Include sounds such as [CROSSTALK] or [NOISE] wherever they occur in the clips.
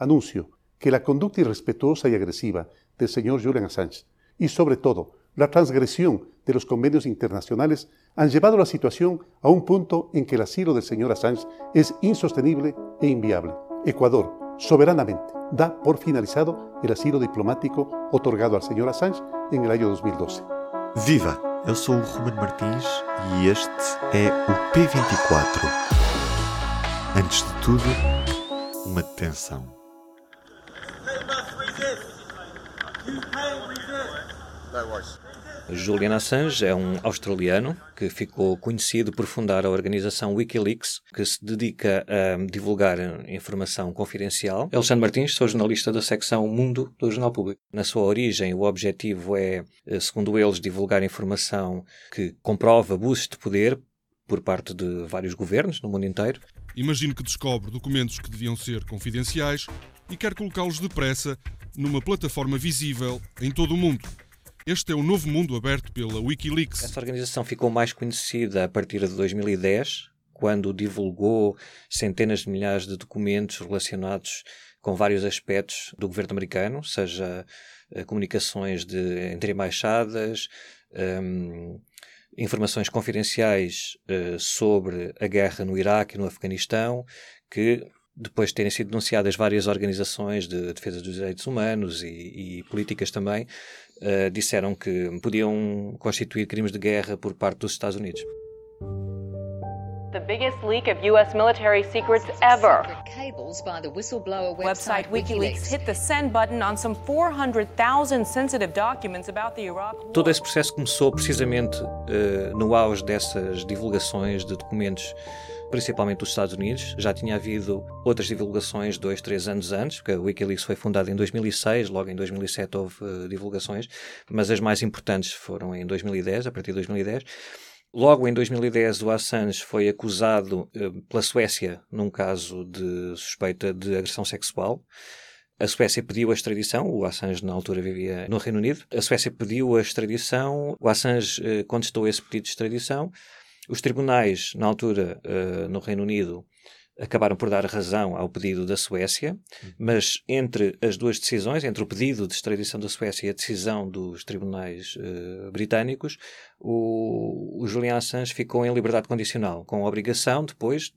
anuncio que la conducta irrespetuosa y agresiva del señor Julian Assange y sobre todo la transgresión de los convenios internacionales han llevado la situación a un punto en que el asilo del señor Assange es insostenible e inviable. Ecuador, soberanamente, da por finalizado el asilo diplomático otorgado al señor Assange en el año 2012. Viva! Eu sou o Ruben Martins e este é o P24. Antes de tudo, uma detenção. Julian Assange é um australiano que ficou conhecido por fundar a organização Wikileaks, que se dedica a divulgar informação confidencial. Alexandre Martins, sou jornalista da secção Mundo do Jornal Público. Na sua origem, o objetivo é, eh, segundo eles, divulgar informação que comprova abusos de poder por parte de vários governos no mundo inteiro. Imagino que descobre documentos que deviam ser confidenciais e quer colocá-los depressa numa plataforma visível em todo o mundo. Este é o novo mundo aberto pela Wikileaks. Esta organização ficou mais conhecida a partir de 2010, quando divulgou centenas de milhares de documentos relacionados com vários aspectos do governo americano, seja eh, comunicações de, entre embaixadas, um, informações confidenciais uh, sobre a guerra no Iraque e no Afeganistão, que depois de terem sido denunciadas várias organizações de defesa dos direitos humanos e, e políticas também, uh, disseram que podiam constituir crimes de guerra por parte dos Estados Unidos. The biggest leak of U.S. military secrets ever. Cables by the whistleblower website, website WikiLeaks hit the send button on some 400,000 sensitive documents about the Iraq war. Todo esse processo começou precisamente uh, no auge dessas divulgações de documentos principalmente dos Estados Unidos. Já tinha havido outras divulgações dois, três anos antes, porque a Wikileaks foi fundada em 2006, logo em 2007 houve uh, divulgações, mas as mais importantes foram em 2010, a partir de 2010. Logo em 2010, o Assange foi acusado uh, pela Suécia num caso de suspeita de agressão sexual. A Suécia pediu a extradição, o Assange na altura vivia no Reino Unido. A Suécia pediu a extradição, o Assange uh, contestou esse pedido de extradição. Os tribunais, na altura, uh, no Reino Unido, acabaram por dar razão ao pedido da Suécia, uhum. mas entre as duas decisões, entre o pedido de extradição da Suécia e a decisão dos tribunais uh, britânicos, o, o Julian Assange ficou em liberdade condicional, com a obrigação depois,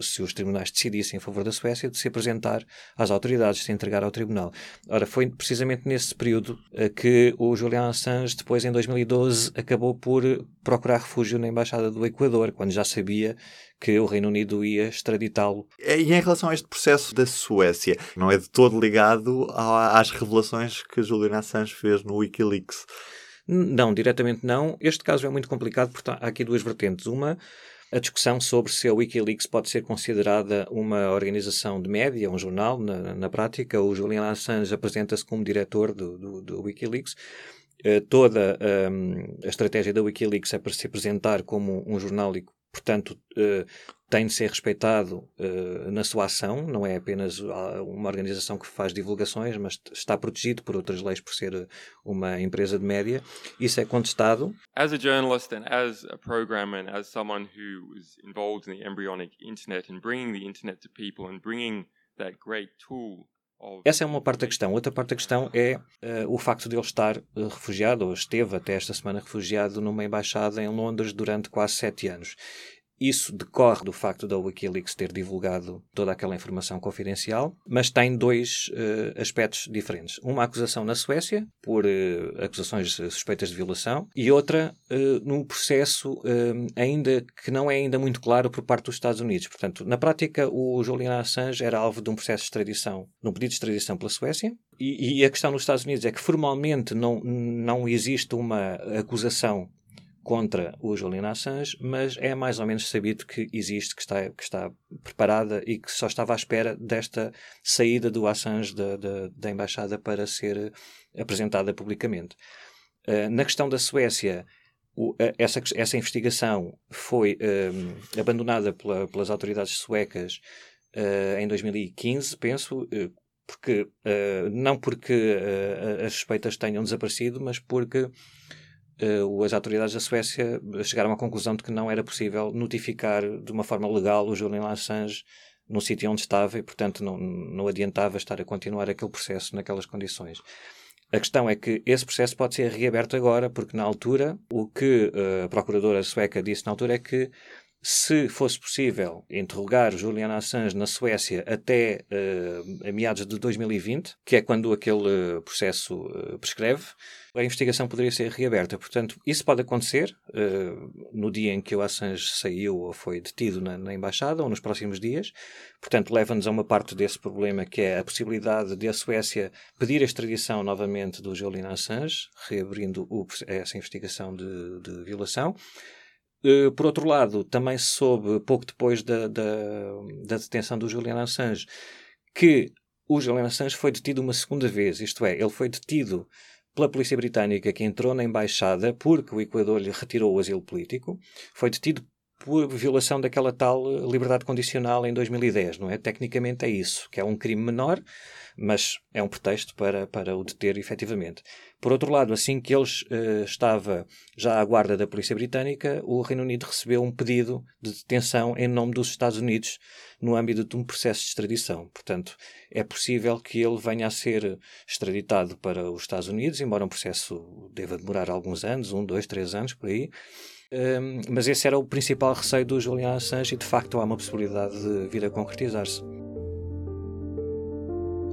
se os tribunais decidissem em favor da Suécia, de se apresentar às autoridades, de se entregar ao tribunal. Ora, foi precisamente nesse período uh, que o Julian Assange, depois em 2012, acabou por procurar refúgio na Embaixada do Equador, quando já sabia que o Reino Unido ia extraditá-lo. E em relação a este processo da Suécia, não é de todo ligado às revelações que Julian Assange fez no Wikileaks? Não, diretamente não. Este caso é muito complicado porque há aqui duas vertentes. Uma, a discussão sobre se a Wikileaks pode ser considerada uma organização de média, um jornal, na, na prática. O Julian Assange apresenta-se como diretor do, do, do Wikileaks. Uh, toda um, a estratégia da Wikileaks é para se apresentar como um jornal e portanto, uh, tem de ser respeitado uh, na sua ação, não é apenas uma organização que faz divulgações, mas está protegido por outras leis por ser uma empresa de média. Isso é contestado. As a journalist and as a programmer and as someone who was involved in the embryonic internet and bringing the internet to people and bringing that great tool essa é uma parte da questão. Outra parte da questão é uh, o facto de ele estar uh, refugiado, ou esteve até esta semana refugiado numa embaixada em Londres durante quase sete anos. Isso decorre do facto da Wikileaks ter divulgado toda aquela informação confidencial, mas tem dois uh, aspectos diferentes. Uma acusação na Suécia, por uh, acusações suspeitas de violação, e outra uh, num processo ainda que não é ainda muito claro por parte dos Estados Unidos. Portanto, na prática, o Julian Assange era alvo de um processo de extradição, de um pedido de extradição pela Suécia, e, e a questão nos Estados Unidos é que formalmente não, não existe uma acusação contra o Julian Assange, mas é mais ou menos sabido que existe, que está, que está preparada e que só estava à espera desta saída do Assange da, da, da embaixada para ser apresentada publicamente. Uh, na questão da Suécia, o, uh, essa, essa investigação foi uh, abandonada pela, pelas autoridades suecas em 2015, penso, porque, não porque as suspeitas tenham desaparecido, mas porque uh, as autoridades da Suécia chegaram à conclusão de que não era possível notificar de uma forma legal o Julian Assange no sítio onde estava e, portanto, não, não adiantava estar a continuar aquele processo naquelas condições. A questão é que esse processo pode ser reaberto agora, porque na altura, o que a procuradora sueca disse na altura é que se fosse possível interrogar Julian Assange na Suécia até uh, meados de 2020, que é quando aquele processo uh, prescreve, a investigação poderia ser reaberta. Portanto, isso pode acontecer uh, no dia em que o Assange saiu ou foi detido na, na embaixada ou nos próximos dias. Portanto, leva-nos a uma parte desse problema que é a possibilidade de a Suécia pedir a extradição novamente do Julian Assange, reabrindo o, essa investigação de, de violação. Eh, por outro lado, também se soube, pouco depois da, da, da detenção do Julian Assange, que o Julian Assange foi detido uma segunda vez, isto é, ele foi detido pela polícia britânica que entrou na embaixada porque o Equador lhe retirou o asilo político, foi detido por violação daquela tal liberdade condicional em 2010, não é? Tecnicamente é isso, que é um crime menor, mas é um pretexto para, para o deter efetivamente. Por outro lado, assim que ele uh, estava já à guarda da polícia britânica, o Reino Unido recebeu um pedido de detenção em nome dos Estados Unidos no âmbito de um processo de extradição. Portanto, é possível que ele venha a ser extraditado para os Estados Unidos, embora um processo deva demorar alguns anos, um, dois, três anos por aí. Um, mas esse era o principal receio do Julian Assange e de facto há uma possibilidade de vir a concretizar-se.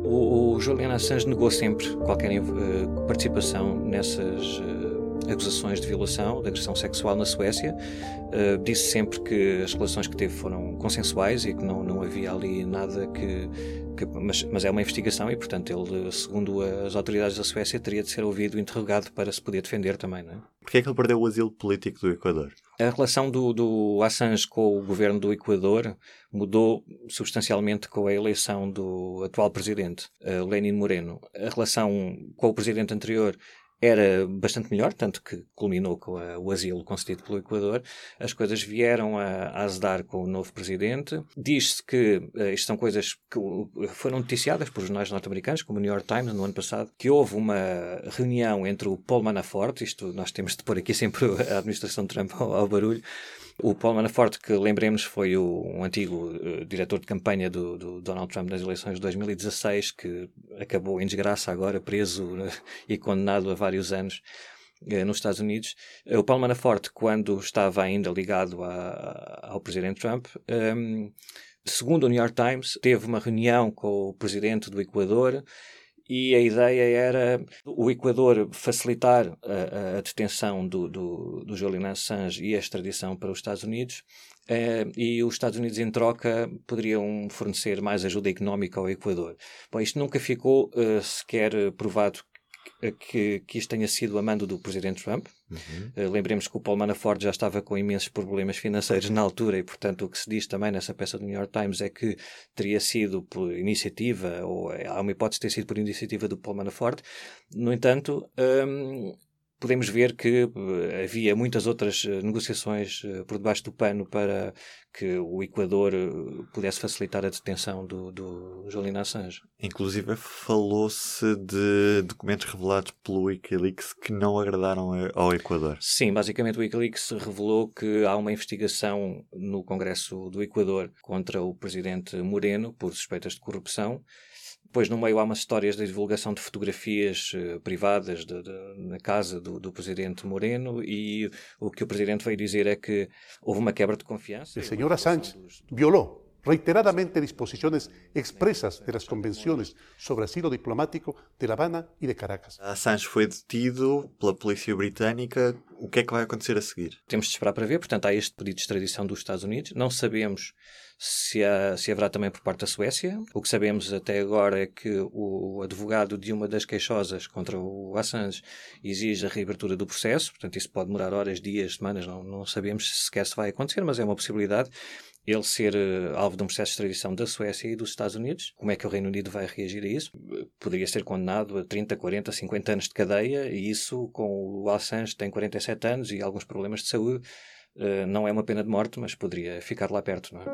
O, o Julian Assange negou sempre qualquer uh, participação nessas uh, acusações de violação, de agressão sexual na Suécia. Uh, disse sempre que as relações que teve foram consensuais e que não, não havia ali nada que. que mas, mas, é uma investigação e, portanto, ele, segundo as autoridades da Suécia, teria de ser ouvido e interrogado para se poder defender também, não é? Porquê é que ele perdeu o asilo político do Equador? A relação do, do Assange com o governo do Equador mudou substancialmente com a eleição do atual presidente, uh, Lenin Moreno. A relação com o presidente anterior era bastante melhor, tanto que culminou com a, o asilo concedido pelo Equador. As coisas vieram a, a azedar com o novo presidente. Diz-se que uh, isto são coisas que foram noticiadas por jornais norte-americanos, como o New York Times, no ano passado, que houve uma reunião entre o Paul Manafort, isto nós temos de pôr aqui sempre [LAUGHS] a administração de Trump ao, ao barulho, o Paul Manafort, que lembremos foi o, um antigo uh, diretor de campanha do, do, Donald Trump nas eleições de 2016, que acabou em desgraça agora, preso uh, e condenado a vários anos uh, nos Estados Unidos. o Paul Manafort, quando estava ainda ligado a, ao presidente Trump, um, ehm, segundo o New York Times, teve uma reunião com o presidente do Equador e a ideia era o Equador facilitar a, a detenção do, do, do Julian Assange e a extradição para os Estados Unidos, eh, e os Estados Unidos, em troca, poderiam fornecer mais ajuda económica ao Equador. Bom, isto nunca ficou eh, sequer provado que, que isto tenha sido a mando do presidente Trump. Uhum. Uh, lembremos que o Paul Manafort já estava com imensos problemas financeiros na altura e, portanto, o que se diz também nessa peça do New York Times é que teria sido por iniciativa, ou há uma hipótese de ter sido por iniciativa do Paul Manafort. No entanto, um, podemos ver que uh, havia muitas outras uh, negociações uh, por debaixo do pano para que o Equador pudesse facilitar a detenção do, do Julian Assange. Inclusive falou-se de documentos revelados pelo Wikileaks que não agradaram ao Equador. Sim, basicamente o Wikileaks revelou que há uma investigação no Congresso do Equador contra o presidente Moreno por suspeitas de corrupção depois, no meio, há umas histórias de divulgação de fotografias uh, privadas de, de, na casa do, do, presidente Moreno e o que o presidente veio dizer é que houve uma quebra de confiança. O senhor Assange violou reiteradamente disposiciones expresas de las convenciones sobre asilo diplomático de La Habana e de Caracas. Assange foi detido pela polícia britânica. O que é que vai acontecer a seguir? Temos de esperar para ver. Portanto, há este pedido de extradição dos Estados Unidos. Não sabemos se, há, se haverá também por parte da Suécia. O que sabemos até agora é que o advogado de uma das queixosas contra o Assange exige a reabertura do processo. Portanto, isso pode demorar horas, dias, semanas. Não, não sabemos se sequer se vai acontecer, mas é uma possibilidade ele ser uh, alvo de um processo de extradição da Suécia e dos Estados Unidos. Como é que o Reino Unido vai reagir a isso? Poderia ser condenado a 30, 40, 50 anos de cadeia e isso, com o Assange, tem 47 anos e alguns problemas de saúde, não é uma pena de morte, mas poderia ficar lá perto, não é?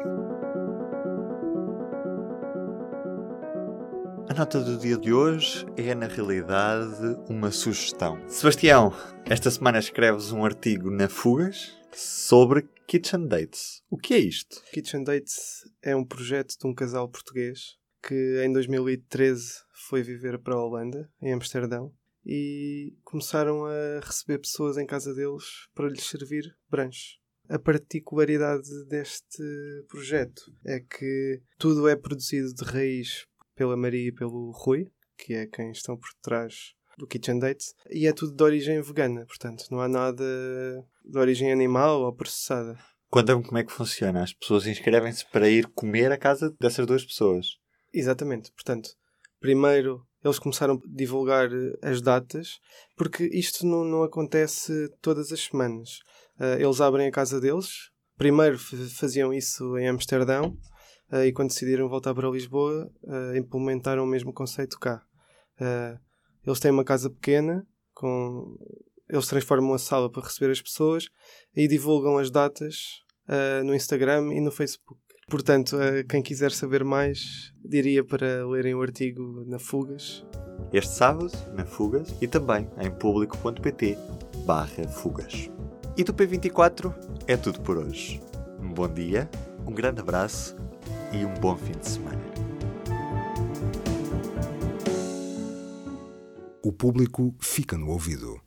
A nota do dia de hoje é, na realidade, uma sugestão. Sebastião, esta semana escreves um artigo na Fugas sobre Kitchen Dates. O que é isto? Kitchen Dates é um projeto de um casal português que em 2013 foi viver para a Holanda, em Amsterdão, e começaram a receber pessoas em casa deles para lhes servir branches. A particularidade deste projeto é que tudo é produzido de raiz pela Maria e pelo Rui, que é quem estão por trás do Kitchen Dates, e é tudo de origem vegana, portanto não há nada de origem animal ou processada. Conta-me como é que funciona. As pessoas inscrevem-se para ir comer à casa dessas duas pessoas. Exatamente, portanto, primeiro eles começaram a divulgar as datas, porque isto não, não acontece todas as semanas. Uh, eles abrem a casa deles, primeiro faziam isso em Amsterdão, uh, e quando decidiram voltar para Lisboa, uh, implementaram o mesmo conceito cá. eles têm uma casa pequena, com... eles transformam a sala para receber as pessoas e divulgam as datas no Instagram e no Facebook. Portanto, quem quiser saber mais, diria para lerem o artigo na Fugas. Este sábado, na Fugas, e também em público.pt barra Fugas. E do P24 é tudo por hoje. Um bom dia, um grande abraço e um bom fim de semana. O público fica no ouvido.